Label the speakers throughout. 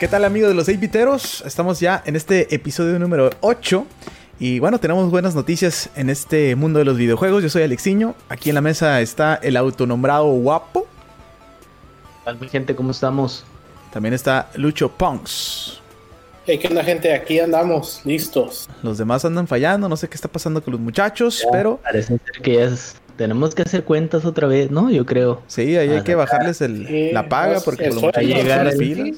Speaker 1: ¿Qué tal amigos de los 8 Estamos ya en este episodio número 8 y bueno, tenemos buenas noticias en este mundo de los videojuegos. Yo soy Alexiño, aquí en la mesa está el autonombrado guapo.
Speaker 2: Hola gente, ¿cómo estamos?
Speaker 1: También está Lucho Punks.
Speaker 3: Hey, ¿qué onda gente? Aquí andamos, listos.
Speaker 1: Los demás andan fallando, no sé qué está pasando con los muchachos, pero...
Speaker 2: Parece ser que ya tenemos que hacer cuentas otra vez, ¿no? Yo creo.
Speaker 1: Sí, ahí hay que bajarles la paga porque
Speaker 2: va a llegar el,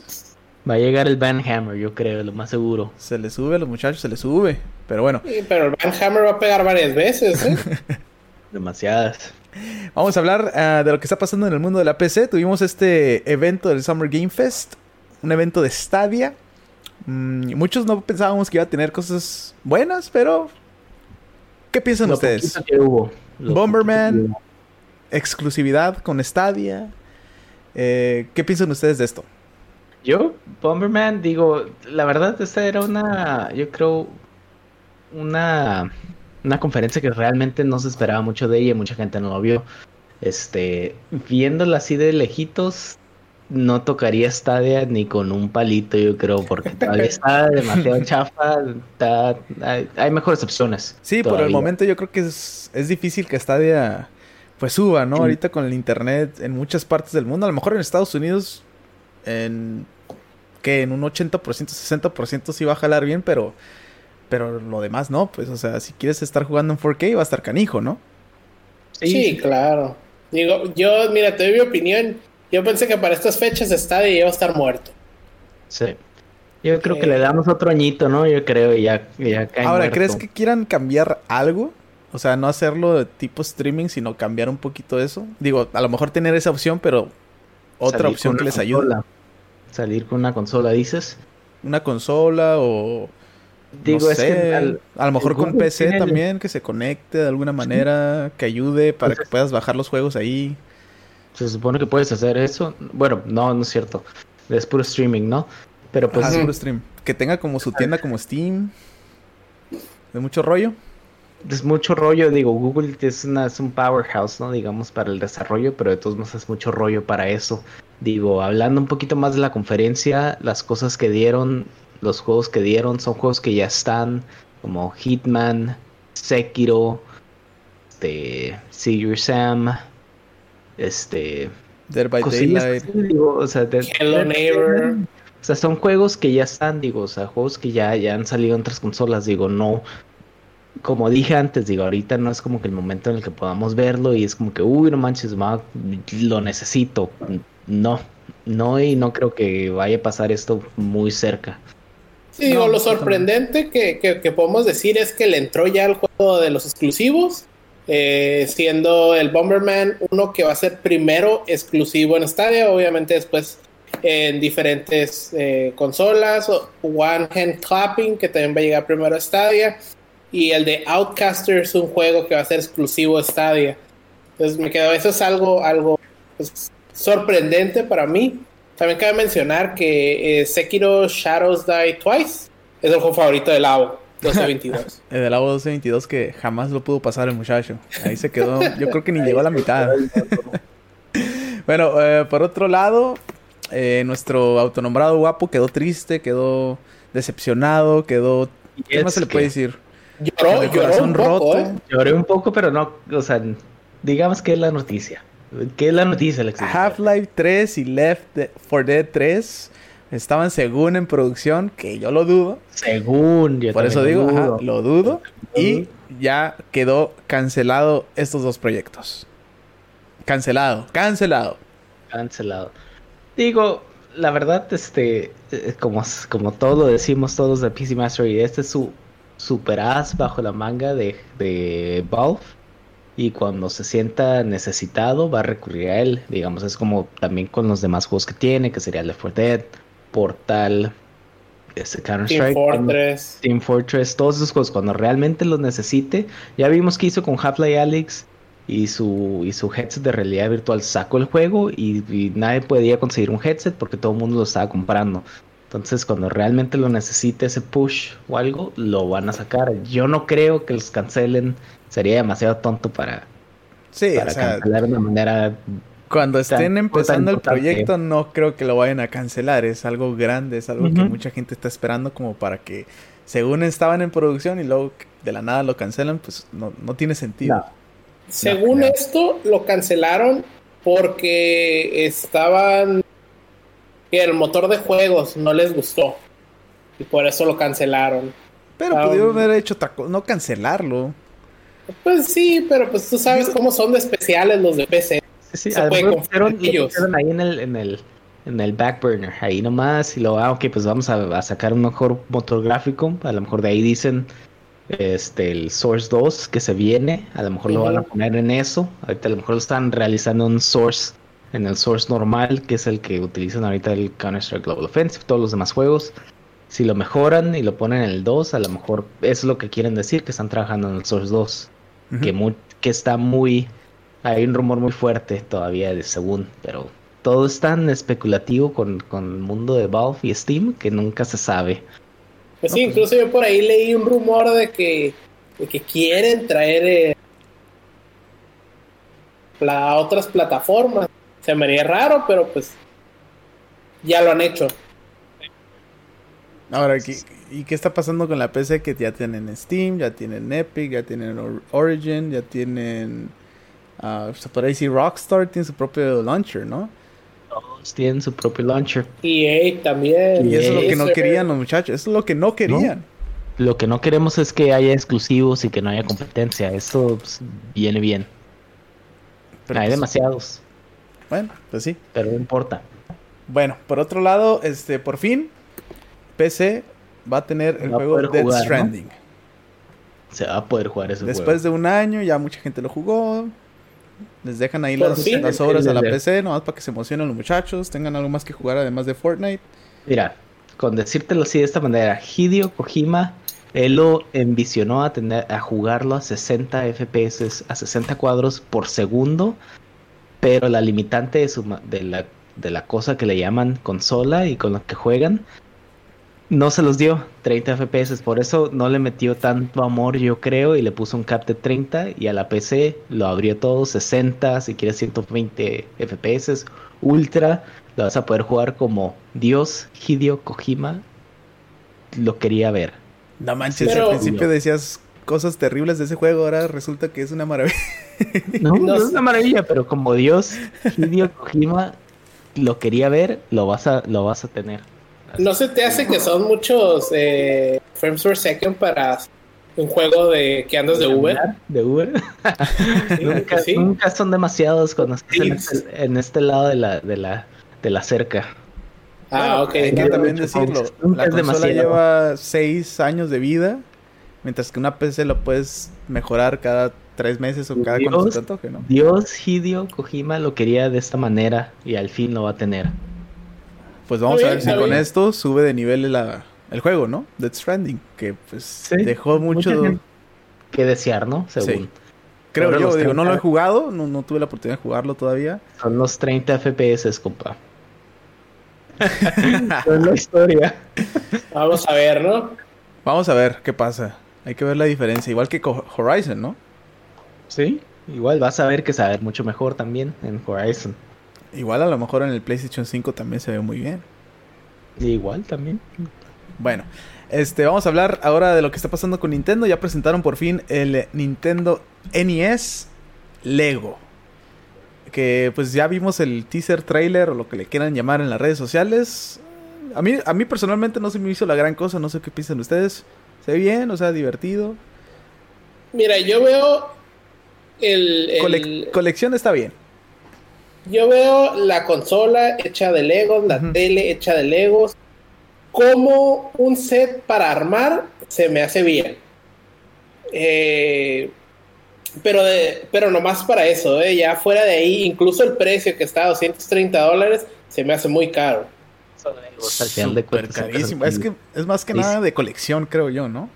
Speaker 2: Va a llegar el Van Hammer, yo creo, lo más seguro.
Speaker 1: Se le sube a los muchachos, se le sube. Pero bueno.
Speaker 3: Sí, pero el Van Hammer va a pegar varias veces, ¿eh?
Speaker 2: Demasiadas.
Speaker 1: Vamos a hablar ah, de lo que está pasando en el mundo de la PC. Tuvimos este evento del Summer Game Fest, un evento de Stadia. Mm, muchos no pensábamos que iba a tener cosas buenas, pero ¿qué piensan ustedes? Bomberman, exclusividad con Stadia. Eh, ¿Qué piensan ustedes de esto?
Speaker 2: Yo, Bomberman, digo, la verdad, esta era una, yo creo, una, una conferencia que realmente no se esperaba mucho de ella, mucha gente no lo vio. Este, viéndola así de lejitos, no tocaría Stadia ni con un palito, yo creo, porque todavía está demasiado chafa. hay, mejores opciones.
Speaker 1: Sí, por el momento yo creo que es, es difícil que Stadia pues suba, ¿no? Ahorita con el internet en muchas partes del mundo, a lo mejor en Estados Unidos, en que en un 80%, 60% sí va a jalar bien, pero pero lo demás no, pues, o sea, si quieres estar jugando en 4K va a estar canijo, ¿no?
Speaker 3: Sí, claro. Digo, yo, mira, te doy mi opinión. Yo pensé que para estas fechas Stadia iba a estar muerto.
Speaker 2: Sí. Yo creo que le damos otro añito, ¿no? Yo creo, y ya, ya
Speaker 1: cae Ahora, ¿crees que quieran cambiar algo? O sea, no hacerlo de tipo streaming, sino cambiar un poquito eso. Digo, a lo mejor tener esa opción, pero otra opción que les ayude.
Speaker 2: Salir con una consola, dices.
Speaker 1: Una consola o. Digo, es que a lo mejor con PC también, que se conecte de alguna manera, que ayude para pues que puedas bajar los juegos ahí.
Speaker 2: Se supone que puedes hacer eso. Bueno, no, no es cierto. Es puro streaming, ¿no?
Speaker 1: Pero pues. es puro stream. Que tenga como su tienda como Steam. De mucho rollo.
Speaker 2: Es mucho rollo, digo, Google es, una, es un powerhouse, ¿no? Digamos, para el desarrollo, pero de todos modos es mucho rollo para eso. Digo, hablando un poquito más de la conferencia, las cosas que dieron, los juegos que dieron son juegos que ya están, como Hitman, Sekiro, este, See Your Sam, este...
Speaker 1: Dead by Daylight.
Speaker 2: o sea, Hello Neighbor. O sea, son juegos que ya están, digo, o sea, juegos que ya, ya han salido en otras consolas, digo, no, como dije antes, digo, ahorita no es como que el momento en el que podamos verlo y es como que, uy, no manches, lo necesito. No, no, y no creo que vaya a pasar esto muy cerca.
Speaker 3: Sí, digo, lo sorprendente que, que, podemos decir es que le entró ya el juego de los exclusivos, eh, siendo el Bomberman uno que va a ser primero exclusivo en Stadia, obviamente después en diferentes eh, consolas, One Hand Clapping, que también va a llegar primero a Stadia, y el de Outcaster es un juego que va a ser exclusivo a Stadia. Entonces me quedo, eso es algo, algo pues, sorprendente para mí. También cabe mencionar que eh, Sekiro Shadows Die Twice es el juego favorito de Labo 1222.
Speaker 1: el de Labo 1222 que jamás lo pudo pasar el muchacho. Ahí se quedó, yo creo que ni llegó a la mitad. bueno, eh, por otro lado, eh, nuestro autonombrado guapo quedó triste, quedó decepcionado, quedó... ¿Qué más se le puede decir?
Speaker 2: Lloró, lloró un roto. Poco, Lloré un poco, pero no, o sea, digamos que es la noticia. ¿Qué es la noticia,
Speaker 1: Half-Life 3 y Left 4 Dead 3 estaban según en producción, que yo lo dudo.
Speaker 2: Según, yo
Speaker 1: Por eso digo, lo dudo. Y ya quedó cancelado estos dos proyectos. Cancelado, cancelado.
Speaker 2: Cancelado. Digo, la verdad, este, eh, como, como todo lo decimos todos de PC Master y este es su super as bajo la manga de, de Valve y cuando se sienta necesitado va a recurrir a él. Digamos, es como también con los demás juegos que tiene, que sería Left 4 Dead, Portal, este Counter-Strike, Team Fortress. Team Fortress, todos esos juegos cuando realmente los necesite. Ya vimos que hizo con Half-Life Alyx y su, y su headset de realidad virtual sacó el juego y, y, nadie podía conseguir un headset porque todo el mundo lo estaba comprando. Entonces, cuando realmente lo necesite ese push o algo, lo van a sacar. Yo no creo que los cancelen sería demasiado tonto para,
Speaker 1: sí, cancelar
Speaker 2: de una manera
Speaker 1: Cuando estén
Speaker 2: tan
Speaker 1: empezando el proyecto, no creo que lo vayan a cancelar. Es algo grande, es algo que mucha gente está esperando como para que, según estaban en producción y luego de la nada lo cancelan, pues no, no tiene sentido.
Speaker 2: No.
Speaker 3: Según
Speaker 2: no.
Speaker 3: esto, lo cancelaron porque estaban. Que el motor de juegos no les gustó. Y por eso lo cancelaron.
Speaker 1: Pero
Speaker 3: Ah,
Speaker 1: pudieron haber hecho otra cosa, no cancelarlo.
Speaker 3: Pues sí, pero pues tú sabes cómo son de especiales los de PC.
Speaker 2: Sí, sí,
Speaker 3: Se
Speaker 2: a lo
Speaker 3: ellos.
Speaker 2: pusieron ahí en el, en el, en el back burner, ahí nomás, y luego, ah, ok, pues vamos a, a sacar un mejor motor gráfico, a lo mejor de ahí dicen este el Source 2 que se viene, a lo mejor lo van a poner en eso, ahorita a lo mejor lo están realizando un Source, en el Source normal, que es el que utilizan ahorita el Counter-Strike Global Offensive, todos los demás juegos. Si lo mejoran y lo ponen en el 2, a lo mejor es lo que quieren decir, que están trabajando en el Source 2
Speaker 1: Ujú.
Speaker 2: que, mu- que está muy... Hay un rumor muy fuerte todavía de según, pero todo es tan especulativo con, con el mundo de Valve y Steam que nunca se sabe.
Speaker 3: Pues sí, incluso yo por ahí leí un rumor de que, de que quieren traer eh, la- a otras plataformas. Se me haría raro, pero pues ya lo han hecho.
Speaker 1: Ahora, ¿qué- ¿y qué está pasando con la PC? Que ya tienen Steam, ya tienen Epic, ya tienen Or- Origin, ya tienen... ah, se podría decir Rockstar, tiene su propio launcher, ¿no?
Speaker 2: Todos tienen su propio launcher.
Speaker 3: EA también.
Speaker 1: Y eso es lo que no
Speaker 3: Acer.
Speaker 1: querían los muchachos, eso es lo que no querían.
Speaker 2: Lo que no queremos es que haya exclusivos y que no haya competencia. Eso pues, viene bien.
Speaker 1: Pero
Speaker 2: hay
Speaker 1: pues,
Speaker 2: demasiados,
Speaker 1: Bueno, pues sí.
Speaker 2: pero no importa.
Speaker 1: Bueno, por otro lado, este, por fin, PC va a tener el
Speaker 2: Va
Speaker 1: juego Death
Speaker 2: jugar, ¿no?
Speaker 1: Stranding.
Speaker 2: Se va a poder jugar ese
Speaker 1: Después
Speaker 2: juego.
Speaker 1: de un año, ya mucha gente lo jugó. Les dejan ahí las,
Speaker 3: fin.
Speaker 1: las obras a la. PC, nomás para que se emocionen los muchachos, tengan algo más que jugar además de Fortnite.
Speaker 2: Mira, con decírtelo así de esta manera, Hideo Kojima, él lo envisionó a tener a jugarlo a 60 FPS, a 60 cuadros por segundo, pero la limitante de, su, ma- de, la, de la cosa que le llaman consola y con la que juegan, no se los dio 30 FPS, por eso no le metió tanto amor yo creo y le puso un cap de 30 y a la PC lo abrió todo 60, si quieres 120 FPS, ultra, lo vas a poder jugar como Dios Hideo Kojima lo quería ver.
Speaker 1: No manches,
Speaker 3: Pero-
Speaker 1: al principio decías cosas terribles de ese juego, ahora resulta que es una maravilla.
Speaker 2: No,
Speaker 3: No
Speaker 2: no es una maravilla, pero como Dios Hideo Kojima lo quería ver, lo vas a, lo vas a tener.
Speaker 3: ¿No se te hace que son muchos eh, frames per second para un juego de que andas de Uber?
Speaker 2: De Uber. nunca,
Speaker 3: sí.
Speaker 2: nunca son demasiados cuando estás en este, en este lado de la, de la, de la cerca.
Speaker 3: Ah, ok.
Speaker 1: Hay que también decirlo, la
Speaker 2: es
Speaker 1: consola
Speaker 2: demasiado.
Speaker 1: lleva 6 años de vida, mientras que una PC lo puedes mejorar cada 3 meses o cada cuando se te
Speaker 2: Dios.
Speaker 1: antoje, ¿no?
Speaker 2: Dios Hideo Kojima lo quería de esta manera y al fin lo va a tener.
Speaker 1: Pues vamos a ver si con
Speaker 3: bien.
Speaker 1: esto sube de nivel la- el juego, ¿no? Death Stranding, que pues
Speaker 2: Sí,
Speaker 1: dejó mucho,
Speaker 2: que desear, ¿no? Según.
Speaker 1: Sí. creo
Speaker 2: Ahora
Speaker 1: yo, digo, no lo he
Speaker 2: 30.
Speaker 1: jugado, no, no tuve la oportunidad de jugarlo todavía.
Speaker 2: Son los 30 FPS, compa. Son la historia.
Speaker 3: Vamos a ver, ¿no?
Speaker 1: Vamos a ver qué pasa. Hay que ver la diferencia, igual que Horizon, ¿no?
Speaker 2: Sí. Igual vas a ver que saber mucho mejor también en Horizon.
Speaker 1: Igual a lo mejor en el PlayStation 5 también se ve muy bien.
Speaker 2: Igual también.
Speaker 1: Bueno, este, vamos a hablar ahora de lo que está pasando con Nintendo. Ya presentaron por fin el Nintendo NES Lego. Que pues ya vimos el teaser trailer o lo que le quieran llamar en las redes sociales. A mí, a mí personalmente no se me hizo la gran cosa, no sé qué piensan ustedes. Se ve bien, o sea, divertido.
Speaker 3: Mira, yo veo el, el-
Speaker 1: Cole- colección está bien.
Speaker 3: yo veo la consola hecha de Legos, la tele hecha de Legos. Como un set para armar se me hace bien. Eh, pero, de, pero nomás para eso, eh, ya fuera de ahí, incluso el precio que está a 230 dólares se me hace muy caro.
Speaker 1: Carísimo. Es que es más que
Speaker 2: Sí.
Speaker 1: nada de colección, creo yo, ¿no?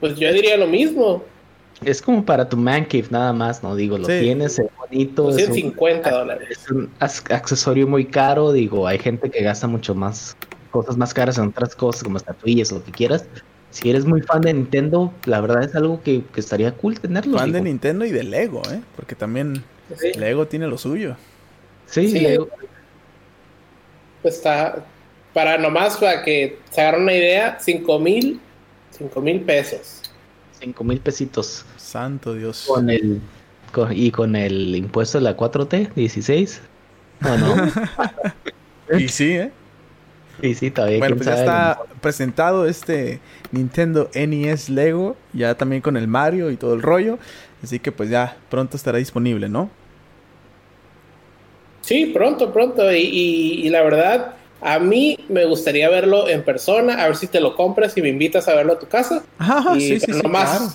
Speaker 3: Pues yo diría lo mismo,
Speaker 2: Es como para tu man cave nada más, no digo, lo
Speaker 1: Sí.
Speaker 2: tienes, es bonito, es un,
Speaker 3: 150 dólares.
Speaker 2: es un accesorio muy caro, digo, hay gente que gasta mucho más, cosas más caras en otras cosas, como estatuillas o lo que quieras. Si eres muy fan de Nintendo, la verdad es algo que, que estaría cool tenerlo.
Speaker 1: Fan de. Nintendo y de Lego, ¿eh? Porque también
Speaker 3: Sí.
Speaker 1: Lego tiene lo suyo.
Speaker 2: Sí,
Speaker 3: Sí.
Speaker 2: Lego.
Speaker 3: Pues está, para nomás para que se agarren una idea, 5 mil, 5 mil pesos.
Speaker 2: Cinco mil pesitos.
Speaker 1: Santo Dios.
Speaker 2: Con el, con- y con el impuesto de la 4T, 16. ¿O no?
Speaker 1: Y sí, ¿eh?
Speaker 2: sí, sí, todavía
Speaker 1: Bueno, pues ya está presentado este Nintendo NES Lego, ya también con el Mario y todo el rollo. Así que pues ya pronto estará disponible, ¿no?
Speaker 3: Sí, pronto, pronto. Y, y- y la verdad, a mí me gustaría verlo en persona, a ver si te lo compras y me invitas a verlo a tu casa.
Speaker 1: Ah,
Speaker 3: y
Speaker 1: sí, sí,
Speaker 3: nomás-
Speaker 1: claro.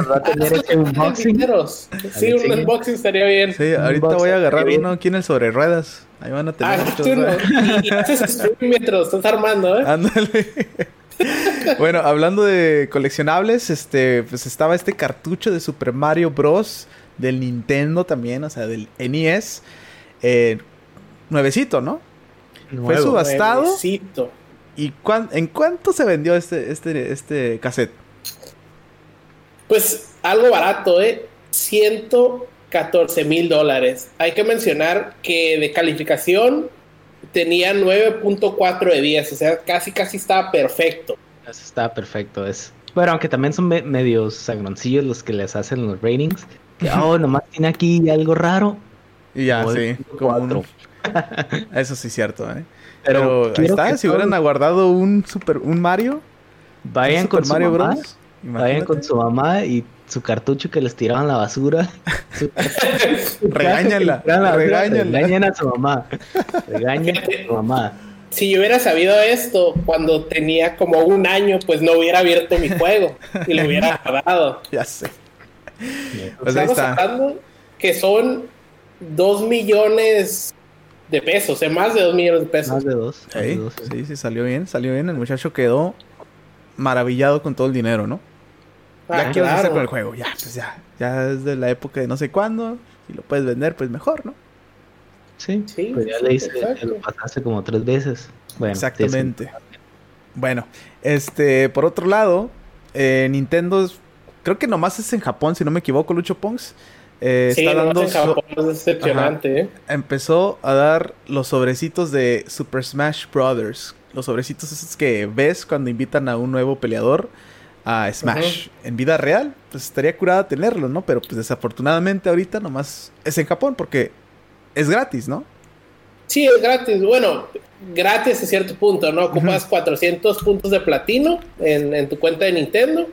Speaker 2: Nos va a tener
Speaker 3: Ah, sí,
Speaker 2: unboxing.
Speaker 3: dineros. Sí, un unboxing estaría bien.
Speaker 1: Sí, ahorita voy a agarrar uno aquí en el sobre ruedas. Ahí van a tener
Speaker 3: Ah,
Speaker 1: muchos.
Speaker 3: tú no. Y, y haces streaming mientras lo estás armando, ¿eh?
Speaker 1: Ándale. bueno, hablando de coleccionables, este, pues estaba este cartucho de Super Mario Bros. del Nintendo también, o sea, del NES. eh, nuevecito, ¿no? Fue subastado.
Speaker 3: Nuevecito.
Speaker 1: ¿Y cuán- en cuánto se vendió este, este, este cassette?
Speaker 3: Pues algo barato, ¿eh? 114 mil dólares. Hay que mencionar que de calificación tenía 9.4 de 10, o sea, casi casi estaba perfecto.
Speaker 2: Eso Está perfecto. Es. Bueno, aunque también son me- medios sagroncillos los que les hacen los ratings. Que, oh, nomás tiene aquí algo raro.
Speaker 1: Y ya, sí. como un-
Speaker 2: cuatro.
Speaker 1: Eso sí es cierto, ¿eh?
Speaker 2: Pero
Speaker 1: Pero, ahí
Speaker 2: quiero
Speaker 1: está,
Speaker 2: que
Speaker 1: si hubieran aguardado un Super, un Mario,
Speaker 2: Vayan
Speaker 1: un
Speaker 2: con
Speaker 1: Super
Speaker 2: su
Speaker 1: Mario
Speaker 2: mamá.
Speaker 1: Bros.
Speaker 2: Vayan con su mamá y su cartucho que les tiraban a la basura. Su- su
Speaker 1: Regáñala, regáñala.
Speaker 2: Regañen a su mamá. Regañen a su mamá.
Speaker 3: Si yo hubiera sabido esto cuando tenía como un año, pues no hubiera abierto mi juego y lo hubiera guardado.
Speaker 1: Ya sé. Pues ahí
Speaker 3: Estamos
Speaker 1: está.
Speaker 3: hablando que son 2 millones de pesos, o sea, más de 2 millones de pesos.
Speaker 2: Más de dos. más de
Speaker 1: Sí,
Speaker 2: dos.
Speaker 1: sí, sí, salió bien, salió bien. El muchacho quedó maravillado con todo el dinero, ¿no? Ya
Speaker 3: Ah,
Speaker 1: qué vas a hacer con el juego, ya, pues ya. Ya es de la época de no sé cuándo. Si lo puedes vender, pues mejor, ¿no?
Speaker 2: Sí,
Speaker 3: Sí,
Speaker 2: pues ya
Speaker 3: sí,
Speaker 2: le hice, ya lo pasaste como tres veces. Bueno,
Speaker 1: Exactamente. Bueno, este, por otro lado, eh, Nintendo, es- creo que nomás es en Japón, si no me equivoco, Lucho Pongs. Eh,
Speaker 3: Sí,
Speaker 1: está
Speaker 3: nomás
Speaker 1: dando
Speaker 3: Japón es decepcionante, ¿eh?
Speaker 1: empezó a dar los sobrecitos de Super Smash Brothers. Los sobrecitos esos que ves cuando invitan a un nuevo peleador a Smash. En vida real, pues estaría curada tenerlo, ¿no? Pero pues desafortunadamente ahorita nomás es en Japón porque es gratis, ¿no?
Speaker 3: Sí, es gratis. Bueno, gratis a cierto punto, ¿no? Ocupas 400 puntos de platino en, en tu cuenta de Nintendo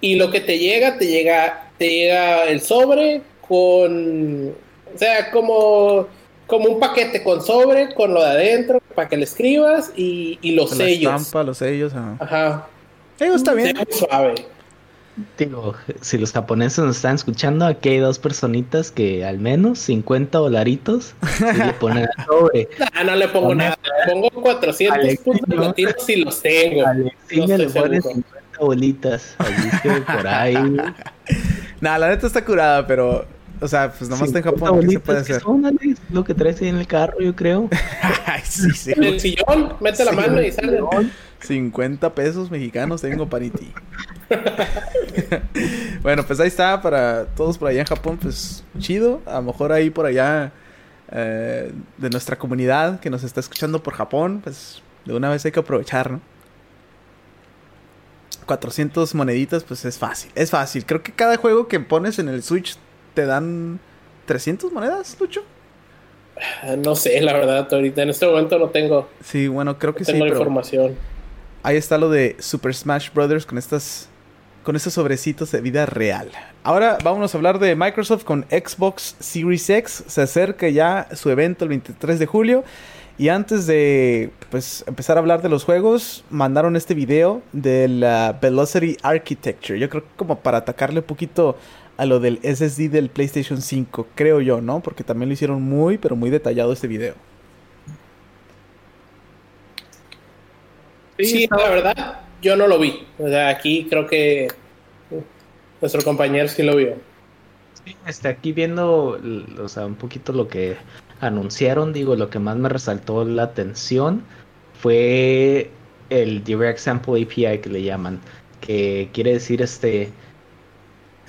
Speaker 3: y lo que te llega, te llega, te llega el sobre con, o sea, como, como un paquete con sobre, con lo de adentro, para que le escribas y, y los
Speaker 1: Con la
Speaker 3: sellos.
Speaker 1: estampa, los sellos. ajá.
Speaker 3: Ajá.
Speaker 1: Eh, está bien.
Speaker 3: muy suave.
Speaker 2: Digo, si los japoneses nos están escuchando, aquí hay dos personitas que al menos 50 dolaritos le ponen sobre.
Speaker 3: Ah, no le pongo nada. Le pongo 400
Speaker 2: Alexino.
Speaker 3: puntos si los tengo.
Speaker 2: Alexina
Speaker 3: No
Speaker 2: le
Speaker 3: seguro.
Speaker 2: 50 bolitas. Así que por ahí.
Speaker 1: Nah, la neta está curada, pero. O sea, pues nomás está en
Speaker 2: 50
Speaker 1: Japón, ¿qué se puede hacer?
Speaker 2: son, Alex, lo que traes ahí en el carro, yo creo.
Speaker 1: Ay, sí, sí.
Speaker 3: En el sillón, mete la
Speaker 1: Sí,
Speaker 3: mano y sale.
Speaker 1: 50 pesos mexicanos tengo para ti. bueno, pues ahí está para todos por allá en Japón, pues chido. A lo mejor ahí por allá eh, de nuestra comunidad que nos está escuchando por Japón, pues de una vez hay que aprovechar, ¿no? 400 moneditas, pues es fácil, es fácil. Creo que cada juego que pones en el Switch te dan 300 monedas, Lucho.
Speaker 3: Ah, No sé, la verdad, ahorita en este momento no tengo,
Speaker 1: Sí, bueno, creo que
Speaker 3: no
Speaker 1: sí,
Speaker 3: tengo
Speaker 1: pero
Speaker 3: información.
Speaker 1: Ahí está lo de Super Smash Brothers con estas con estos sobrecitos de vida real. Ahora vámonos a hablar de Microsoft con Xbox Series X. Se acerca ya su evento el 23 de julio. Y antes de pues empezar a hablar de los juegos, mandaron este video de la Velocity Architecture. Yo creo que como para atacarle un poquito a lo del SSD del PlayStation 5, creo yo, ¿no? Porque también lo hicieron muy, pero muy detallado este video.
Speaker 3: Sí, la verdad, yo no lo vi. O sea, aquí creo que uh, nuestro compañero sí lo vio.
Speaker 2: Sí, este, aquí viendo, o sea, un poquito lo que anunciaron, digo, lo que más me resaltó la atención fue el Direct Sample API que le llaman, que quiere decir este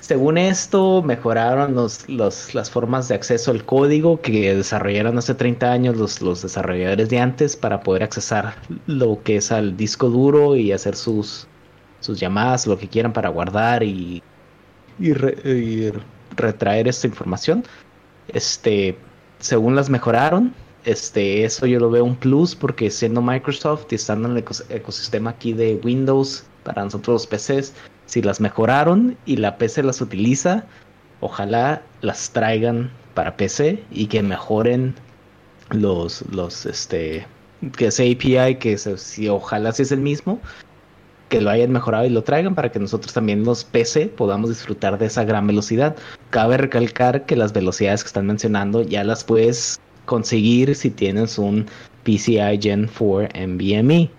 Speaker 2: según esto, mejoraron los, los, las formas de acceso al código que desarrollaron hace 30 años los, los desarrolladores de antes para poder accesar lo que es al disco duro y hacer sus, sus llamadas, lo que quieran para guardar y, y, retraer esta información. Este, según las mejoraron, este, eso yo lo veo un plus porque siendo Microsoft y estando en el ecosistema aquí de Windows para nosotros los PCs, si las mejoraron y la PC las utiliza, ojalá las traigan para PC y que mejoren los, los, este, que ese API, que si ojalá si es el mismo, que lo hayan mejorado y lo traigan para que nosotros también los PC podamos disfrutar de esa gran velocidad. Cabe recalcar que las velocidades que están mencionando ya las puedes conseguir si tienes un PCI Gen 4 NVMe.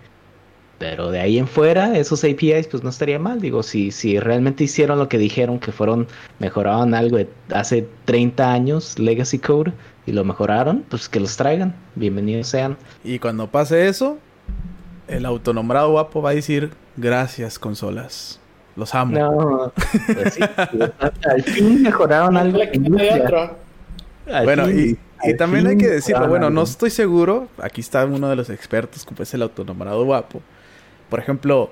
Speaker 2: Pero de ahí en fuera, esos APIs, pues no estaría mal. Digo, si, si realmente hicieron lo que dijeron, que fueron, mejoraron algo de hace 30 años, Legacy Code, y lo mejoraron, pues que los traigan. Bienvenidos sean.
Speaker 1: Y cuando pase eso, el autonombrado guapo va a decir, gracias consolas. Los amo. No, pues sí,
Speaker 2: al fin mejoraron algo.
Speaker 1: Bueno, y, y también hay que decirlo, bueno, no estoy seguro, aquí está uno de los expertos, como es el autonombrado guapo por ejemplo,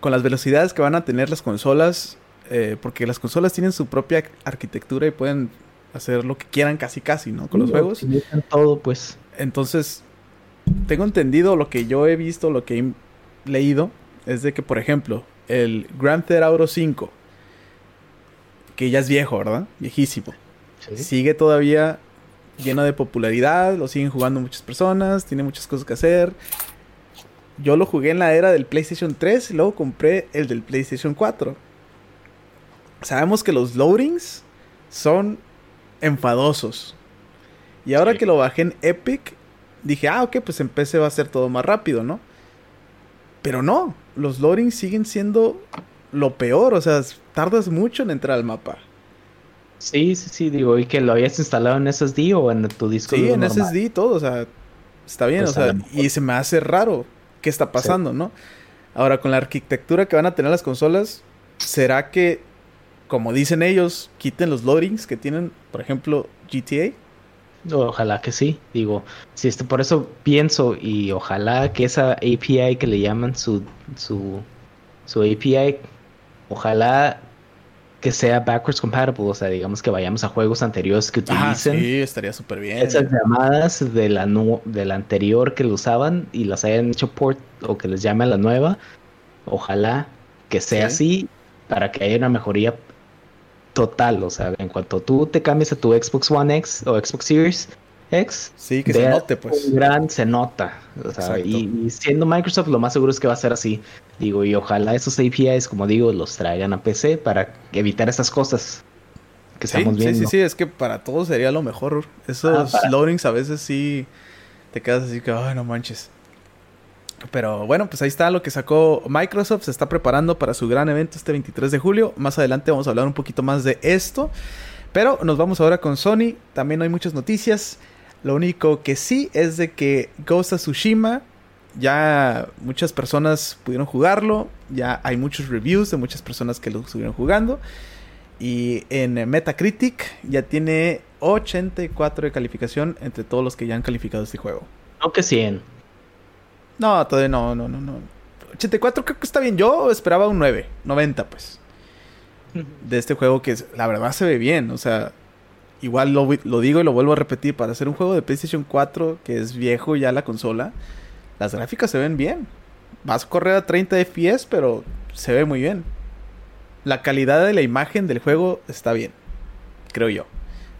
Speaker 1: con las velocidades que van a tener las consolas, eh, porque las consolas tienen su propia arquitectura y pueden hacer lo que quieran casi casi, ¿no? Con los juegos.
Speaker 2: todo, pues.
Speaker 1: Entonces, tengo entendido lo que yo he visto, lo que he leído, es de que, por ejemplo, el Grand Theft Auto 5, que ya es viejo, ¿verdad? Viejísimo. Sigue todavía lleno de popularidad, lo siguen jugando muchas personas, tiene muchas cosas que hacer yo lo jugué en la era del PlayStation 3 y luego compré el del PlayStation 4. Sabemos que los loadings son enfadosos. Y ahora que lo bajé en Epic, dije, ah, ok, pues en PC va a ser todo más rápido, ¿no? Pero no, los loadings siguen siendo lo peor, o sea, tardas mucho en entrar al mapa.
Speaker 2: Sí, sí, sí, digo, y que lo hayas instalado en SSD o en tu disco.
Speaker 1: Sí, en SSD todo, o sea, está bien, pues o sea, y se me hace raro qué está pasando, ¿no? Ahora, con la arquitectura que van a tener las consolas, ¿será que, como dicen ellos, quiten los loadings que tienen, por ejemplo, GTA?
Speaker 2: Ojalá que sí, digo, si este, por eso pienso y ojalá que esa API que le llaman su, su, su API, ojalá que sea backwards compatible, o sea, digamos que vayamos a juegos anteriores que utilicen.
Speaker 1: sí, estaría súper bien.
Speaker 2: Esas llamadas de la, de la anterior que lo usaban y las hayan hecho port o que les llame a la nueva. Ojalá que sea así para que haya una mejoría total, o sea, en cuanto tú te cambies a tu Xbox One X o Xbox Series, X.
Speaker 1: Sí, que se note, pues.
Speaker 2: Gran se nota. O sea, y, siendo Microsoft, lo más seguro es que va a ser así. Digo, y ojalá esos APIs, como digo, los traigan a PC para evitar esas cosas que estamos viendo.
Speaker 1: Sí, sí, sí, es que para todos sería lo mejor. Esos ah, loadings a veces sí te quedas así que, ay, no manches. Pero bueno, pues ahí está lo que sacó Microsoft. Se está preparando para su gran evento este 23 de julio. Más adelante vamos a hablar un poquito más de esto. Pero nos vamos ahora con Sony. También hay muchas noticias. Lo único que sí es de que Ghost of Tsushima ya muchas personas pudieron jugarlo, ya hay muchos reviews de muchas personas que lo estuvieron jugando y en Metacritic ya tiene 84 de calificación entre todos los que ya han calificado este juego.
Speaker 2: No que 100.
Speaker 1: No, todavía no, no, no, no. 84 creo que está bien. Yo esperaba un 9, 90 pues. De este juego que la verdad se ve bien, o sea, igual lo, digo y lo vuelvo a repetir, para hacer un juego de PlayStation 4 que es viejo ya la consola, las gráficas se ven bien. Vas a correr a 30 FPS, pero se ve muy bien. La calidad de la imagen del juego está bien, creo yo.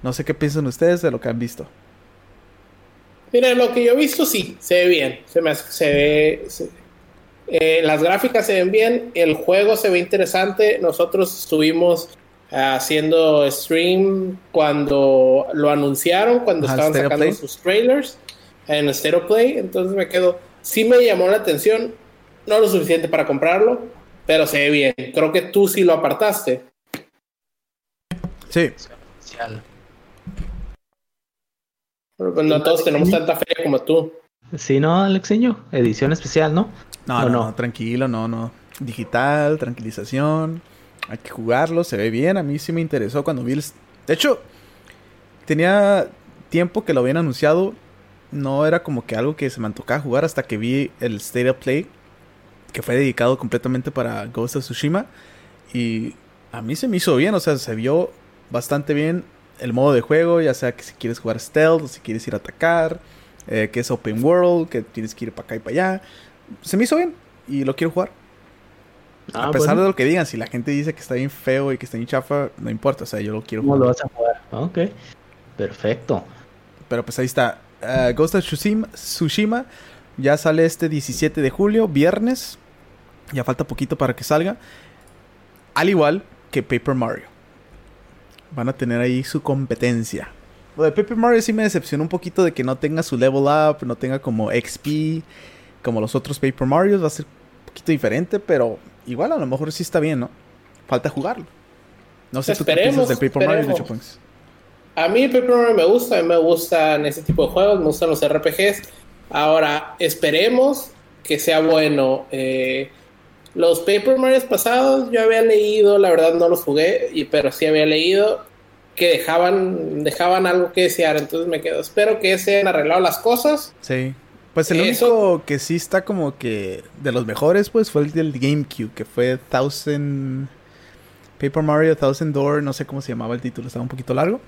Speaker 1: No sé qué piensan ustedes de lo que han visto.
Speaker 3: Mira, lo que yo he visto sí, se ve bien. Se, me, se ve. Eh, las gráficas se ven bien, el juego se ve interesante. Nosotros estuvimos haciendo stream cuando lo anunciaron, cuando estaban sacando sus trailers en Stereo Play. Entonces me quedo, sí me llamó la atención, no lo suficiente para comprarlo, pero se ve bien. Creo que tú sí lo apartaste.
Speaker 1: Sí.
Speaker 3: Pero pues no todos tenemos tanta feria como tú.
Speaker 2: Sí, no, Alexeño, edición especial, ¿no?
Speaker 1: No, no, no, tranquilo, no, no. Digital, tranquilización. Hay que jugarlo, se ve bien. A mí sí me interesó cuando vi el... De hecho, tenía tiempo que lo habían anunciado. No era como que algo que se me antojaba jugar hasta que vi el State of Play. Que fue dedicado completamente para Ghost of Tsushima. Y a mí se me hizo bien, o sea, se vio bastante bien el modo de juego, ya sea que si quieres jugar stealth o si quieres ir a atacar, eh, que es open world, que tienes que ir para acá y para allá. Se me hizo bien y lo quiero jugar.
Speaker 2: Ah,
Speaker 1: a pesar
Speaker 2: bueno.
Speaker 1: de lo que digan, si la gente dice que está bien feo y que está bien chafa, no importa, o sea, yo lo quiero
Speaker 2: ¿Cómo
Speaker 1: jugar.
Speaker 2: lo vas a jugar? Ok. Perfecto.
Speaker 1: Pero pues ahí está. Ghost of Tsushima, Tsushima ya sale este 17 de julio, viernes. Ya falta poquito para que salga. Al igual que Paper Mario. Van a tener ahí su competencia. Lo de Paper Mario sí me decepcionó un poquito de que no tenga su level up, no tenga como XP, como los otros Paper Marios. Va a ser un poquito diferente, pero igual a lo mejor sí está bien, ¿no? Falta jugarlo. No sé tú qué
Speaker 3: Esperemos,
Speaker 1: piensas del Paper Mario,
Speaker 3: esperemos.
Speaker 1: Punks.
Speaker 3: A mí Paper Mario me gusta, a mí me gustan ese tipo de juegos, me gustan los RPGs. Ahora, esperemos que sea bueno. Eh, los Paper Mario pasados yo había leído, la verdad no los jugué, y, pero sí había leído que dejaban, dejaban algo que desear, entonces me quedo. Espero que se hayan arreglado las cosas.
Speaker 1: Sí. Pues el
Speaker 3: Eso-
Speaker 1: único que sí está como que de los mejores, pues fue el del GameCube, que fue Thousand. Paper Mario Thousand Door, no sé cómo se llamaba el título, estaba un poquito largo.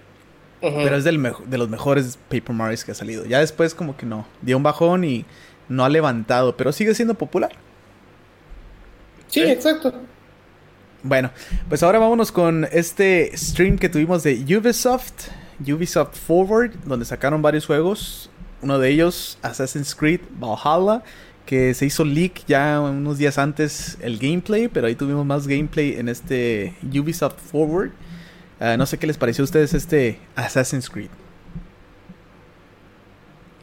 Speaker 1: Pero es del de los mejores Paper Marios que ha salido. Ya después, como que no. Dio un bajón y no ha levantado, pero sigue siendo popular.
Speaker 3: Sí,
Speaker 1: ¿Eh?
Speaker 3: exacto.
Speaker 1: Bueno, pues ahora vámonos con este stream que tuvimos de Ubisoft, Ubisoft Forward, donde sacaron varios juegos. Uno de ellos, Assassin's Creed Valhalla, que se hizo leak ya unos días antes el gameplay, pero ahí tuvimos más gameplay en este Ubisoft Forward. Ah, no sé qué les pareció a ustedes este Assassin's Creed.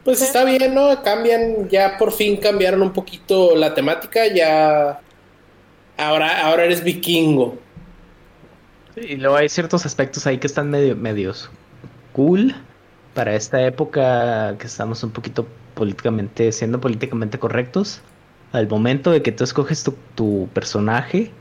Speaker 3: Pues está bien, ¿no? Cambian, ya por fin cambiaron un poquito la temática, ya ahora, ahora eres vikingo.
Speaker 2: Y luego hay ciertos aspectos ahí que están medio, medios cool para esta época que estamos un poquito políticamente, siendo políticamente correctos. Al momento de que tú escoges tu, tu personaje,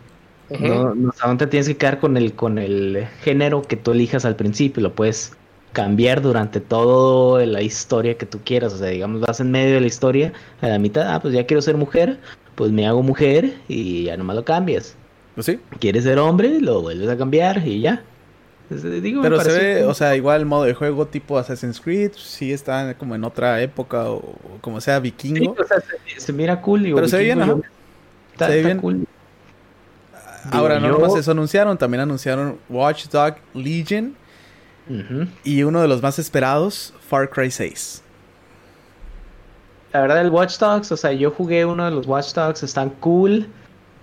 Speaker 2: No, no, o sea, no te tienes que quedar con el, con el género que tú elijas al principio, lo puedes cambiar durante toda la historia que tú quieras. O sea, digamos, vas en medio de la historia, a la mitad, ah, pues ya quiero ser mujer, pues me hago mujer y ya nomás lo cambias.
Speaker 1: Pues sí,
Speaker 2: ¿Quieres ser hombre? Lo vuelves a cambiar y ya. Es- digo,
Speaker 1: pero se ve, o sea, igual el modo de juego tipo Assassin's Creed, sí está como en otra época o, como sea
Speaker 2: Sí,
Speaker 1: vikingo.
Speaker 2: o sea, se, se mira cool. digo,
Speaker 1: Pero se ve bien,
Speaker 2: Está,
Speaker 1: Se ve
Speaker 2: está
Speaker 1: bien.
Speaker 2: cool.
Speaker 1: Ahora no nomás eso anunciaron, también anunciaron Watch Dog Legion y uno de los más esperados, Far Cry 6.
Speaker 2: La verdad, el Watch Dogs, o sea, yo jugué uno de los Watch Dogs, están cool.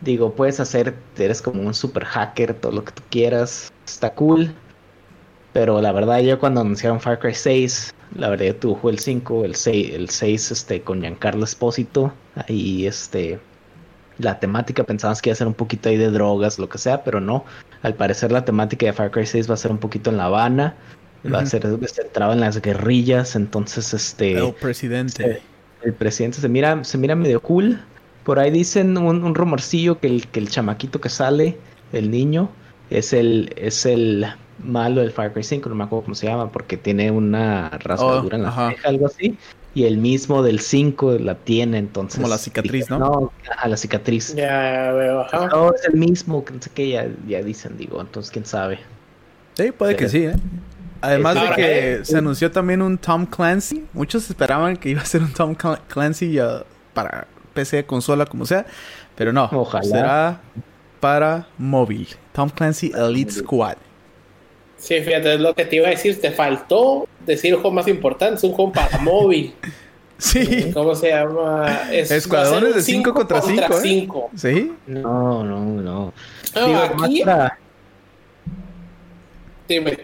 Speaker 2: Digo, puedes hacer, eres como un super hacker, todo lo que tú quieras. Está cool. Pero la verdad, yo cuando anunciaron Far Cry 6, la verdad, yo tuve el 5, el 6, el 6 este, con Giancarlo Espósito. Ahí, este, la temática pensabas que iba a ser un poquito ahí de drogas, lo que sea, pero no. Al parecer, la temática de Far Cry 6 va a ser un poquito en La Habana. Va a ser centrado en las guerrillas, entonces, este
Speaker 1: El presidente.
Speaker 2: el presidente se mira, se mira medio cool. Por ahí dicen un, un rumorcillo que el, que el chamaquito que sale, el niño, es el, es el malo del Far Cry 5, no me acuerdo cómo se llama, porque tiene una rasgadura en la
Speaker 1: Oh,
Speaker 2: ceja, algo así. Y el mismo del 5 la tiene, entonces.
Speaker 1: Como la cicatriz,
Speaker 2: dije,
Speaker 1: ¿no?
Speaker 2: No, ajá, la cicatriz.
Speaker 3: Ya veo, ajá.
Speaker 2: No, es el mismo, que no sé qué, ya, ya dicen, digo, entonces quién sabe.
Speaker 1: Sí, puede que sí, ¿eh? Además de que se anunció también un Tom Clancy. Muchos esperaban que iba a ser un Tom Cl- Clancy uh, para PC, consola, como sea. Pero no,
Speaker 2: Ojalá.
Speaker 1: será para móvil. Tom Clancy Elite Squad.
Speaker 3: Sí, fíjate, es lo que te iba a decir. Te faltó decir el juego más importante, es un juego para móvil.
Speaker 1: Sí,
Speaker 3: ¿Cómo se llama? Es,
Speaker 1: Escuadrones
Speaker 3: un
Speaker 1: de cinco contra cinco, ¿eh?
Speaker 3: cinco.
Speaker 1: sí.
Speaker 2: No, no, no.
Speaker 3: No,
Speaker 2: Digo,
Speaker 3: aquí-
Speaker 2: para-
Speaker 3: Dime.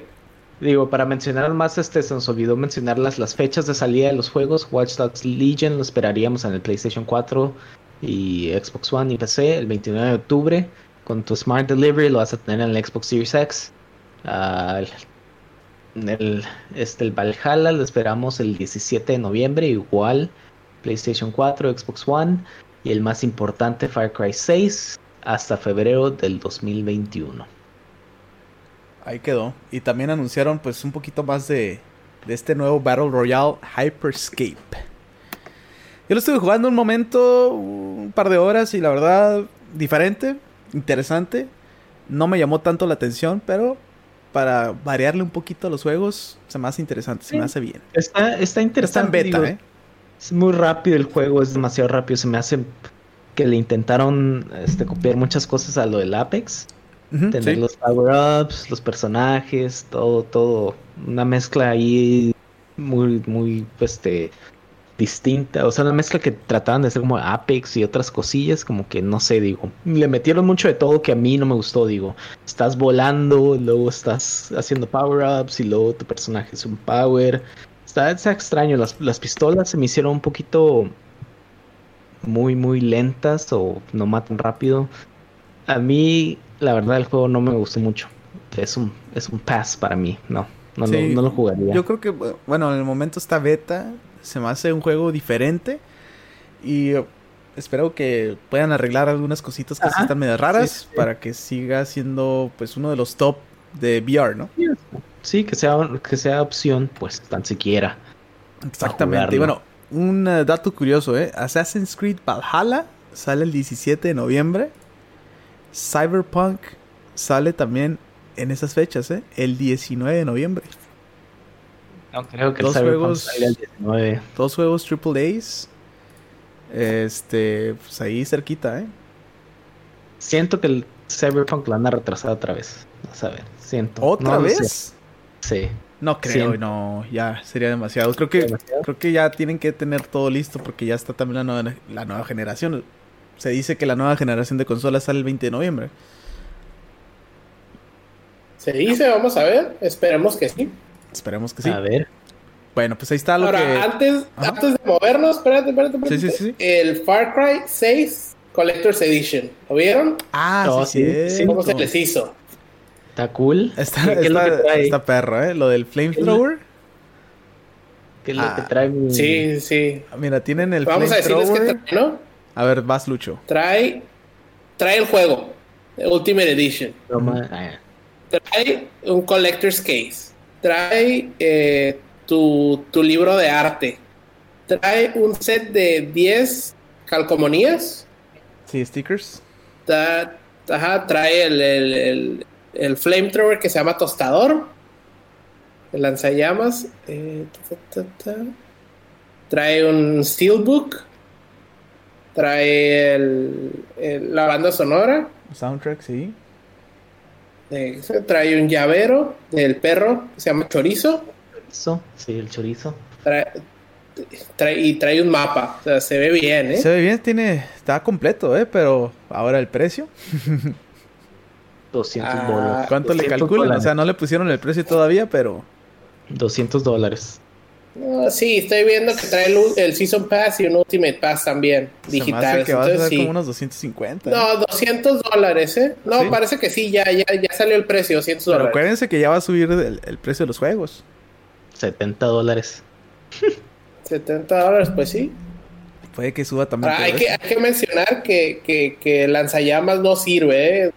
Speaker 2: Digo, para mencionar más, este, se nos olvidó mencionar las, las fechas de salida de los juegos. Watch Dogs Legion lo esperaríamos en el PlayStation 4 y Xbox One y PC el 29 de octubre. Con tu Smart Delivery lo vas a tener en el Xbox Series X. El, el- este, el Valhalla lo esperamos el 17 de noviembre, igual PlayStation 4, Xbox One. Y el más importante, Far Cry 6, hasta febrero del 2021.
Speaker 1: Ahí quedó. Y también anunciaron pues un poquito más de, de este nuevo Battle Royale Hyperscape. Yo lo estuve jugando un momento, un par de horas y la verdad, diferente, interesante. No me llamó tanto la atención, pero para variarle un poquito a los juegos, se me hace interesante, se me hace bien.
Speaker 2: Está, está interesante.
Speaker 1: Está en beta, ¿eh?
Speaker 2: Es muy rápido el juego, es demasiado rápido. Se me hace que le intentaron este, copiar muchas cosas a lo del Apex. Tener
Speaker 1: sí.
Speaker 2: los power-ups, los personajes, todo, todo. Una mezcla ahí muy, muy, este, distinta. O sea, una mezcla que trataban de hacer como Apex y otras cosillas, como que no sé, digo. Le metieron mucho de todo que a mí no me gustó, digo. Estás volando, luego estás haciendo power-ups y luego tu personaje es un power. Está, está extraño. Las, las pistolas se me hicieron un poquito muy, muy lentas o no matan rápido. A mí, la verdad, el juego no me gustó mucho. Es un, es un pass para mí. No, no,
Speaker 1: Sí,
Speaker 2: lo, no lo jugaría.
Speaker 1: Yo creo que, bueno, en el momento está beta, se me hace un juego diferente y eh, espero que puedan arreglar algunas cositas que
Speaker 2: Ajá.
Speaker 1: están medio raras
Speaker 2: Sí, sí.
Speaker 1: para que siga siendo pues uno de los top de VR, ¿no?
Speaker 2: Sí, que sea, que sea opción, pues tan siquiera.
Speaker 1: Exactamente. Y bueno, un eh, dato curioso, ¿eh? Assassin's Creed Valhalla sale el 17 de noviembre. Cyberpunk sale también en esas fechas, ¿eh? El 19 de noviembre.
Speaker 2: No creo que
Speaker 1: Dos
Speaker 2: el
Speaker 1: juegos-
Speaker 2: el 19.
Speaker 1: Dos juegos Triple A's. Este, pues ahí cerquita, ¿eh?
Speaker 2: Siento que el Cyberpunk lo van a retrasar otra vez. A ver, siento.
Speaker 1: ¿Otra
Speaker 2: No sé.
Speaker 1: vez?
Speaker 2: Sí.
Speaker 1: No creo, no, ya sería demasiado. Creo que
Speaker 2: Demasiado.
Speaker 1: creo que ya tienen que tener todo listo porque ya está también la nueva, la nueva generación. Se dice que la nueva generación de consolas sale el 20 de noviembre.
Speaker 3: Se dice, vamos a ver. Esperemos que sí.
Speaker 1: Esperemos que sí.
Speaker 2: A ver.
Speaker 1: Bueno, pues ahí está lo
Speaker 3: Ahora,
Speaker 1: que.
Speaker 3: antes,
Speaker 1: Ajá.
Speaker 3: antes de movernos, espérate, espérate, espérate.
Speaker 1: Sí, sí, sí.
Speaker 3: El Far Cry 6 Collector's Edition. ¿Lo vieron?
Speaker 1: Ah,
Speaker 2: No,
Speaker 1: sí,
Speaker 3: ¿Cómo se les hizo?
Speaker 2: Está cool.
Speaker 1: Está,
Speaker 2: ¿Qué, qué es lo
Speaker 1: está-
Speaker 2: que trae?
Speaker 1: está perro, ¿eh? Lo del flamethrower.
Speaker 2: ¿Qué es lo
Speaker 1: Ah,
Speaker 2: que trae? mi-
Speaker 3: Sí, sí.
Speaker 1: Mira, tienen el
Speaker 3: Vamos a decirles que trae, ¿no?
Speaker 1: A ver, vas, Lucho.
Speaker 3: Trae, trae el juego, Ultimate Edition.
Speaker 2: No ah,
Speaker 3: Trae un Collector's Case. Trae eh, tu, tu libro de arte. Trae un set de 10 calcomanías.
Speaker 1: Sí, stickers.
Speaker 3: Ta- ajá, trae el, el, el, el flamethrower que se llama tostador. El lanzallamas. eh, ta, ta, ta. Trae un steelbook. Trae el- la banda sonora.
Speaker 1: Soundtrack, sí.
Speaker 3: Eh, trae un llavero del perro que se llama chorizo.
Speaker 2: Chorizo. Sí, el chorizo.
Speaker 3: Trae, trae- y trae un mapa. O sea, se ve bien, ¿eh?
Speaker 1: Se ve bien, tiene. Está completo, ¿eh? Pero ahora el precio.
Speaker 2: 200
Speaker 3: Ah,
Speaker 2: dólares.
Speaker 1: ¿Cuánto le
Speaker 2: 200
Speaker 1: calculan? O sea, no le pusieron el precio todavía, pero.
Speaker 2: 200 dólares.
Speaker 3: Ah, sí, estoy viendo que trae el, el Season Pass y un Ultimate Pass también, digitales.
Speaker 1: que va a
Speaker 3: Entonces,
Speaker 1: ser
Speaker 3: sí.
Speaker 1: como unos 250. ¿eh?
Speaker 3: No, 200 dólares, ¿eh? No,
Speaker 1: ¿Sí?
Speaker 3: parece que sí, ya, ya, ya salió el precio, 200
Speaker 1: Pero
Speaker 3: dólares.
Speaker 1: acuérdense que ya va a subir el, el precio de los juegos.
Speaker 2: 70 dólares.
Speaker 3: 70 dólares, pues sí.
Speaker 1: Puede que suba también.
Speaker 3: Ahora, hay, que, hay que mencionar que, que, que lanzallamas no sirve, ¿eh?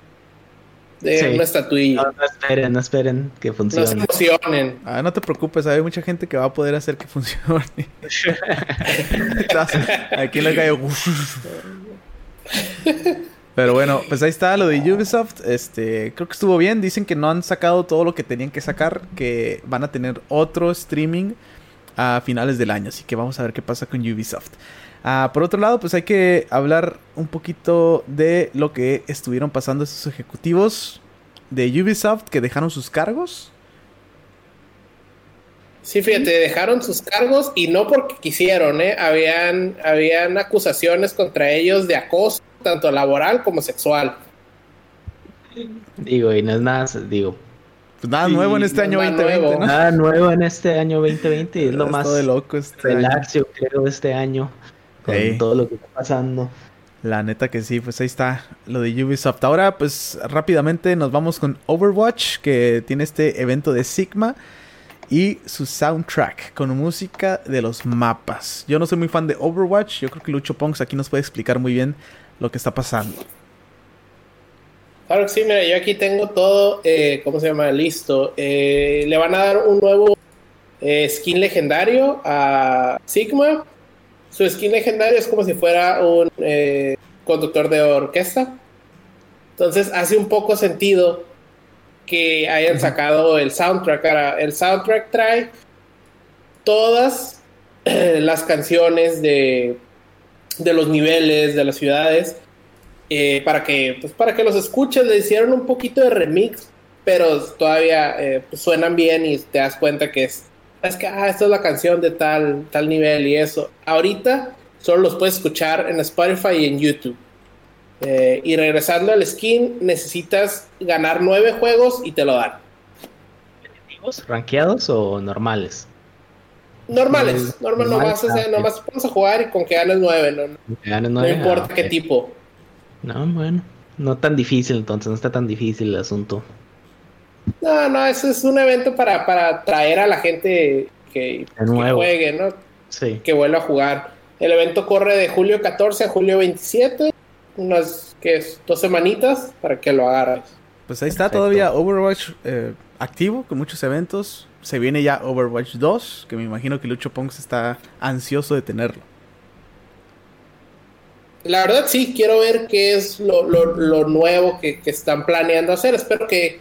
Speaker 3: De
Speaker 2: Sí.
Speaker 3: una estatuilla.
Speaker 2: No, no esperen, no esperen que
Speaker 3: No se
Speaker 2: funcione.
Speaker 3: emocionen.
Speaker 1: Ah, no te preocupes, hay mucha gente que va a poder hacer que funcione. Aquí en la calle. Pero bueno, pues ahí está lo de Ubisoft. Este, creo que estuvo bien. Dicen que no han sacado todo lo que tenían que sacar. Que van a tener otro streaming a finales del año. Así que vamos a ver qué pasa con Ubisoft. Ah, por otro lado, pues hay que hablar un poquito de lo que estuvieron pasando estos ejecutivos de Ubisoft que dejaron sus cargos.
Speaker 3: Sí, fíjate, dejaron sus cargos y no porque quisieron, ¿eh? Habían, habían acusaciones contra ellos de acoso, tanto laboral como sexual.
Speaker 2: Digo, y no es nada, digo,
Speaker 1: Pues nada
Speaker 3: Sí,
Speaker 1: nuevo en este año
Speaker 3: nada
Speaker 1: 2020,
Speaker 3: nuevo.
Speaker 1: ¿no?
Speaker 2: nada nuevo en este año 2020. Es lo más
Speaker 1: de loco este año.
Speaker 2: relax, yo creo, este año. Con todo lo que está pasando.
Speaker 1: La neta que sí, pues ahí está lo de Ubisoft. Ahora, pues rápidamente nos vamos con Overwatch, que tiene este evento de Sigma y su soundtrack con música de los mapas. Yo no soy muy fan de Overwatch, yo creo que Lucho Ponks aquí nos puede explicar muy bien lo que está pasando.
Speaker 3: Claro que sí, mira, yo aquí tengo todo, eh, ¿cómo se llama? Listo. Eh, le van a dar un nuevo eh, skin legendario a Sigma. Su skin legendario es como si fuera un eh, conductor de orquesta. Entonces hace un poco sentido que hayan sacado el soundtrack. Ahora, el soundtrack trae todas eh, las canciones de, de los niveles, de las ciudades, eh, para, que, pues, para que los escuches. Le hicieron un poquito de remix, pero todavía eh, pues, suenan bien y te das cuenta que es, es que, ah, esta es la canción de tal, tal nivel y eso. Ahorita solo los puedes escuchar en Spotify y en YouTube. Eh, y regresando al skin, necesitas ganar nueve juegos y te lo dan.
Speaker 2: ¿Ranqueados o normales?
Speaker 3: Normales, normal,
Speaker 2: Normales,
Speaker 3: nomás, o sea,
Speaker 2: ah,
Speaker 3: nomás pones a jugar y con que ganes nueve, no,
Speaker 2: ganen
Speaker 3: no importa
Speaker 2: ah,
Speaker 3: qué tipo.
Speaker 2: No, bueno. No tan difícil entonces, no está tan difícil el asunto.
Speaker 3: No, no, eso es un evento para, para traer a la gente que, juegue, ¿no?
Speaker 2: Sí.
Speaker 3: Que vuelva a jugar. El evento corre de julio 14 a julio 27, unas que es dos semanitas para que lo agarres.
Speaker 1: Pues ahí está
Speaker 2: Perfecto.
Speaker 1: todavía Overwatch eh, activo con muchos eventos. Se viene ya Overwatch 2, que me imagino que Lucho Ponks está ansioso de tenerlo.
Speaker 3: La verdad sí, quiero ver qué es lo, lo- lo nuevo que, que están planeando hacer. Espero que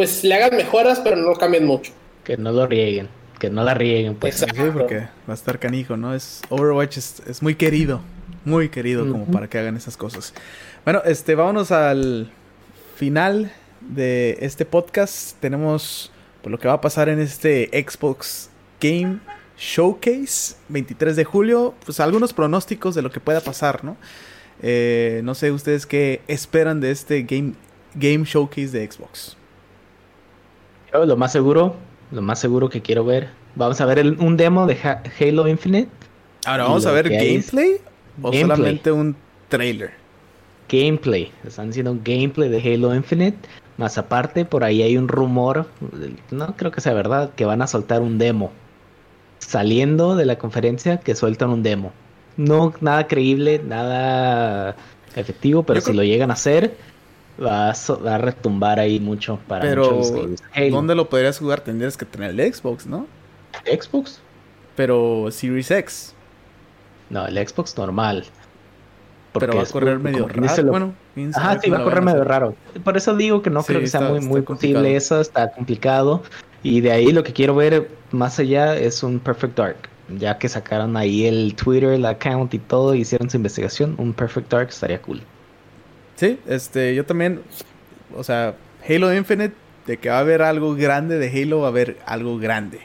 Speaker 3: pues le hagan mejoras, pero no cambien mucho.
Speaker 2: Que no lo rieguen. Que no la rieguen, pues.
Speaker 3: Exacto.
Speaker 1: Sí, porque va a estar canijo, ¿no? Es, Overwatch es, es muy querido, muy querido como para que hagan esas cosas. Bueno, este, vámonos al final de este podcast. Tenemos pues, lo que va a pasar en este Xbox Game Showcase, 23 de julio. Pues algunos pronósticos de lo que pueda pasar, ¿no? Eh, no sé ustedes qué esperan de este Game, Game Showcase de Xbox.
Speaker 2: Yo lo más seguro, lo más seguro que quiero ver. Vamos a ver el- un demo de Ha- Halo Infinite.
Speaker 1: Ahora, ¿vamos a ver gameplay o
Speaker 2: gameplay.
Speaker 1: solamente un trailer?
Speaker 2: Gameplay. Están haciendo gameplay de Halo Infinite. Más aparte, por ahí hay un rumor, no creo que sea verdad, que van a soltar un demo. Saliendo de la conferencia, que sueltan un demo. No, nada creíble, nada efectivo, pero
Speaker 1: Yo
Speaker 2: si lo llegan a hacer, va a, va a retumbar ahí mucho para
Speaker 1: Pero,
Speaker 2: muchos Halo.
Speaker 1: ¿dónde lo podrías jugar? Tendrías que tener el Xbox, ¿no?
Speaker 2: ¿Xbox?
Speaker 1: Pero Series X.
Speaker 2: No, el Xbox normal.
Speaker 1: pero va a correr medio
Speaker 2: quien dice,
Speaker 1: raro.
Speaker 2: lo-
Speaker 1: Bueno,
Speaker 2: Ajá, sí, va a correr medio raro. Por eso digo que no
Speaker 1: Sí,
Speaker 2: creo que sea muy, muy
Speaker 1: complicado.
Speaker 2: posible eso, está complicado. Y de ahí lo que quiero ver más allá es un Perfect Dark. Ya que sacaron ahí el Twitter, el account y todo, y hicieron su investigación, un Perfect Dark estaría cool.
Speaker 1: Sí, este, yo también, o sea, Halo Infinite, de que va a haber algo grande de Halo, va a haber algo grande.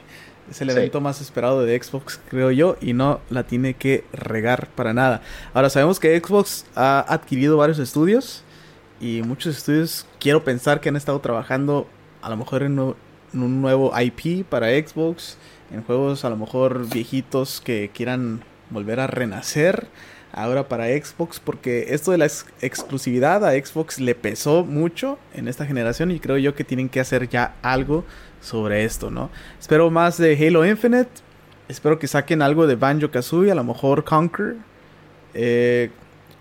Speaker 1: Es el
Speaker 2: Sí.
Speaker 1: evento más esperado de Xbox, creo yo, y no la tiene que regar para nada. Ahora, sabemos que Xbox ha adquirido varios estudios, y muchos estudios quiero pensar que han estado trabajando a lo mejor en, en un nuevo IP para Xbox, en juegos a lo mejor viejitos que quieran volver a renacer ahora para Xbox porque esto de la ex- exclusividad a Xbox le pesó mucho en esta generación y creo yo que tienen que hacer ya algo sobre esto, ¿no? Espero más de Halo Infinite, espero que saquen algo de Banjo Kazooie, a lo mejor Conquer. Eh,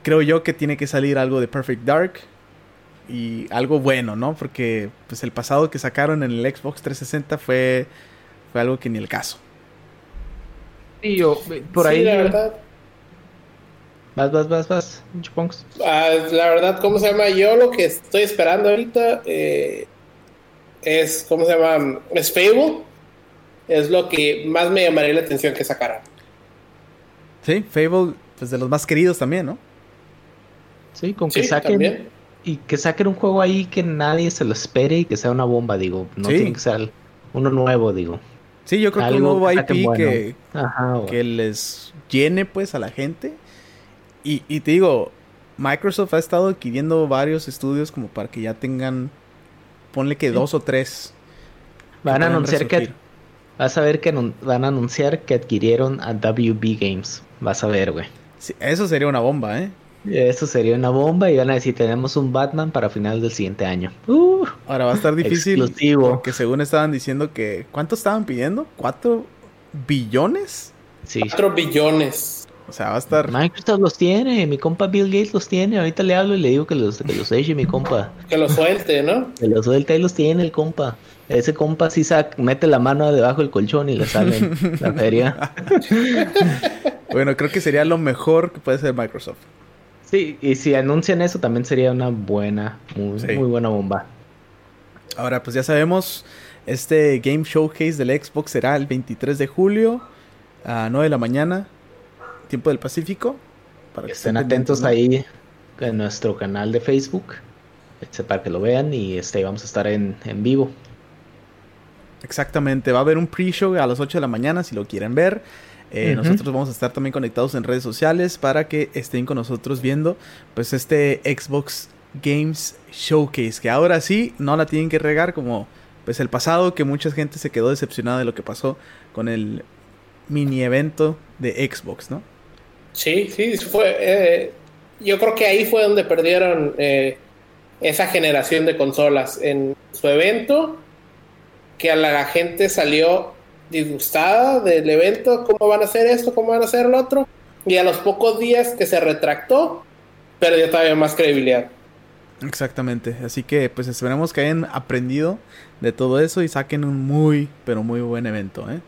Speaker 1: creo yo que tiene que salir algo de Perfect Dark y algo bueno, ¿no? Porque pues el pasado que sacaron en el Xbox 360 fue fue algo que ni el caso.
Speaker 2: Y yo, por
Speaker 3: Sí,
Speaker 2: ahí.
Speaker 3: la verdad.
Speaker 2: Vas, vas, vas, vas, Chupongs.
Speaker 3: Ah, la verdad, ¿cómo se llama? Yo lo que estoy esperando ahorita eh, es, ¿cómo se llama? Es Fable. Es lo que más me llamaría la atención que sacaran.
Speaker 1: Sí, Fable, pues de los más queridos también, ¿no?
Speaker 2: Sí, con que
Speaker 3: Sí,
Speaker 2: saquen.
Speaker 3: también.
Speaker 2: Y que saquen un juego ahí que nadie se lo espere y que sea una bomba, digo. No
Speaker 1: Sí.
Speaker 2: tiene que ser uno nuevo, digo.
Speaker 1: Sí, yo creo que un nuevo IP
Speaker 2: bueno.
Speaker 1: que,
Speaker 2: Ajá,
Speaker 1: que les llene pues a la gente. Y, y te digo, Microsoft ha estado adquiriendo varios estudios como para que ya tengan, ponle que
Speaker 2: Sí.
Speaker 1: dos o tres.
Speaker 2: Van a anunciar que vas a ver que van a anunciar que adquirieron a WB Games. Vas a ver, güey.
Speaker 1: Sí, eso sería una bomba, ¿eh?
Speaker 2: Eso sería una bomba y van a decir tenemos un Batman para final del siguiente año. Uh,
Speaker 1: Ahora va a estar difícil
Speaker 2: Exclusivo.
Speaker 1: porque según estaban diciendo que... ¿Cuánto estaban pidiendo? ¿Cuatro billones?
Speaker 2: sí.
Speaker 3: 4 billones.
Speaker 1: O sea, va a estar.
Speaker 2: Microsoft los tiene, mi compa Bill Gates los tiene. Ahorita le hablo y le digo que los, que los eche, mi compa.
Speaker 3: Que los suelte, ¿no?
Speaker 2: Que los suelte y los tiene el compa. Ese compa sí saca, mete la mano debajo del colchón y le sale la feria.
Speaker 1: bueno, creo que sería lo mejor que puede hacer Microsoft.
Speaker 2: Sí, y si anuncian eso también sería una buena, muy, muy buena bomba.
Speaker 1: Ahora, pues ya sabemos, este Game Showcase del Xbox será el 23 de julio a 9 de la mañana tiempo del Pacífico.
Speaker 2: Para que estén atentos ahí en nuestro canal de Facebook este, para que lo vean y este, vamos a estar en, vivo.
Speaker 1: Exactamente, va a haber un pre-show a las 8 de la mañana si lo quieren ver. Eh, nosotros vamos a estar también conectados en redes sociales para que estén con nosotros viendo pues este Xbox Games Showcase, que ahora sí no la tienen que regar como pues el pasado, que mucha gente se quedó decepcionada de lo que pasó con el mini evento de Xbox, ¿no?
Speaker 3: Sí, sí, fue. Eh, yo creo que ahí fue donde perdieron eh, esa generación de consolas en su evento, que a la gente salió disgustada del evento, cómo van a hacer esto, cómo van a hacer lo otro, y a los pocos días que se retractó, perdió todavía más credibilidad.
Speaker 1: Exactamente, así que pues esperemos que hayan aprendido de todo eso y saquen un muy, pero muy buen evento. ¿eh?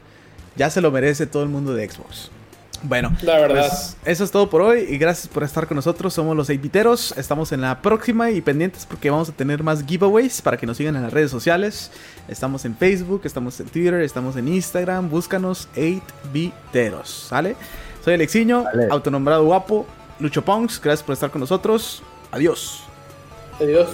Speaker 1: Ya se lo merece todo el mundo de Xbox. Bueno,
Speaker 3: la verdad.
Speaker 1: Pues, eso es todo por hoy y gracias por estar con nosotros. Somos los 8 Estamos en la próxima y pendientes porque vamos a tener más giveaways para que nos sigan en las redes sociales. Estamos en Facebook, estamos en Twitter, estamos en Instagram. Búscanos 8 ¿sale? Soy Alexiño, autonombrado guapo. Lucho Ponks, gracias por estar con nosotros. Adiós.
Speaker 3: Adiós.